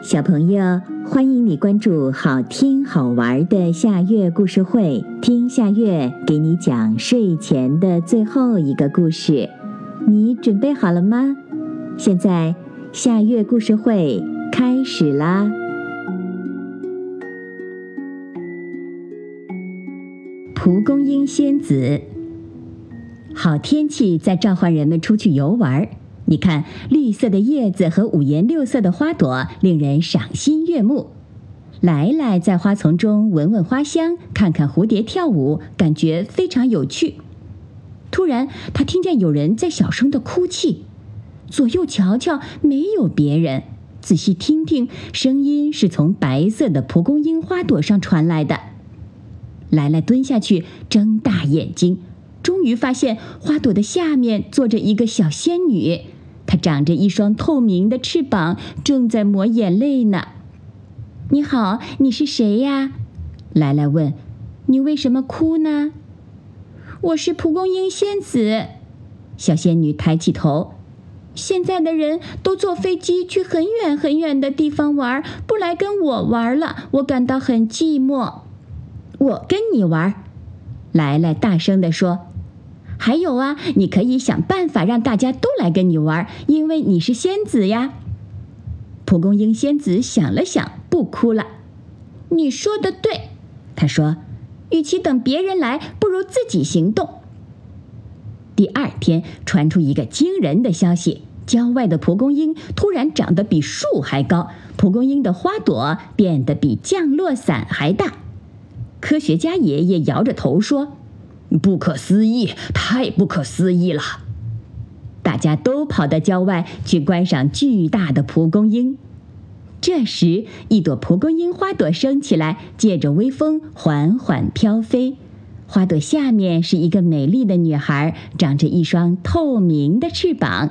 小朋友，欢迎你关注好听好玩的夏月故事会，听夏月给你讲睡前的最后一个故事。你准备好了吗？现在夏月故事会开始啦！蒲公英仙子，好天气在召唤人们出去游玩。你看，绿色的叶子和五颜六色的花朵，令人赏心悦目。来来在花丛中闻闻花香，看看蝴蝶跳舞，感觉非常有趣。突然，他听见有人在小声的哭泣，左右瞧瞧，没有别人。仔细听听，声音是从白色的蒲公英花朵上传来的。来来蹲下去，睁大眼睛，终于发现花朵的下面坐着一个小仙女。它长着一双透明的翅膀，正在抹眼泪呢。你好，你是谁呀？来来问。你为什么哭呢？我是蒲公英仙子。小仙女抬起头。现在的人都坐飞机去很远很远的地方玩，不来跟我玩了，我感到很寂寞。我跟你玩，来来大声地说。还有啊，你可以想办法让大家都来跟你玩，因为你是仙子呀。蒲公英仙子想了想，不哭了。你说的对，他说，与其等别人来，不如自己行动。第二天，传出一个惊人的消息：郊外的蒲公英突然长得比树还高，蒲公英的花朵变得比降落伞还大。科学家爷爷摇着头说。不可思议，太不可思议了！大家都跑到郊外去观赏巨大的蒲公英。这时，一朵蒲公英花朵升起来，借着微风缓缓飘飞。花朵下面是一个美丽的女孩，长着一双透明的翅膀。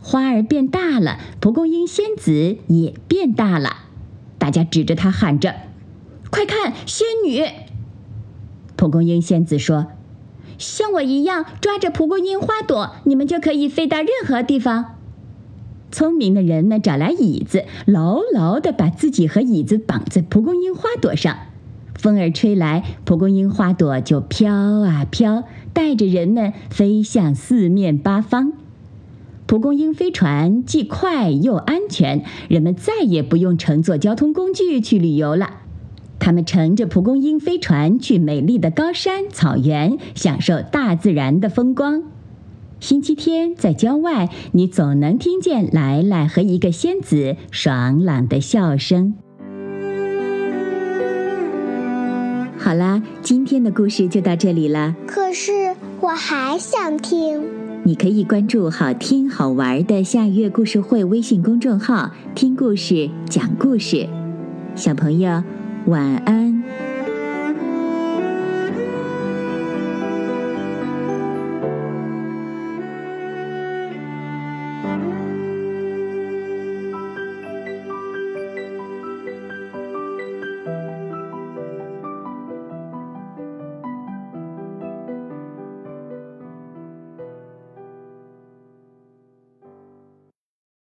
花儿变大了，蒲公英仙子也变大了。大家指着她喊着：“快看，仙女！”蒲公英仙子说：“像我一样抓着蒲公英花朵，你们就可以飞到任何地方。”聪明的人们找来椅子，牢牢地把自己和椅子绑在蒲公英花朵上。风儿吹来，蒲公英花朵就飘啊飘，带着人们飞向四面八方。蒲公英飞船既快又安全，人们再也不用乘坐交通工具去旅游了。他们乘着蒲公英飞船去美丽的高山草原，享受大自然的风光。星期天在郊外，你总能听见来来和一个仙子爽朗的笑声。好啦，今天的故事就到这里了。可是我还想听。你可以关注“好听好玩的夏月故事会”微信公众号，听故事，讲故事。小朋友。晚安。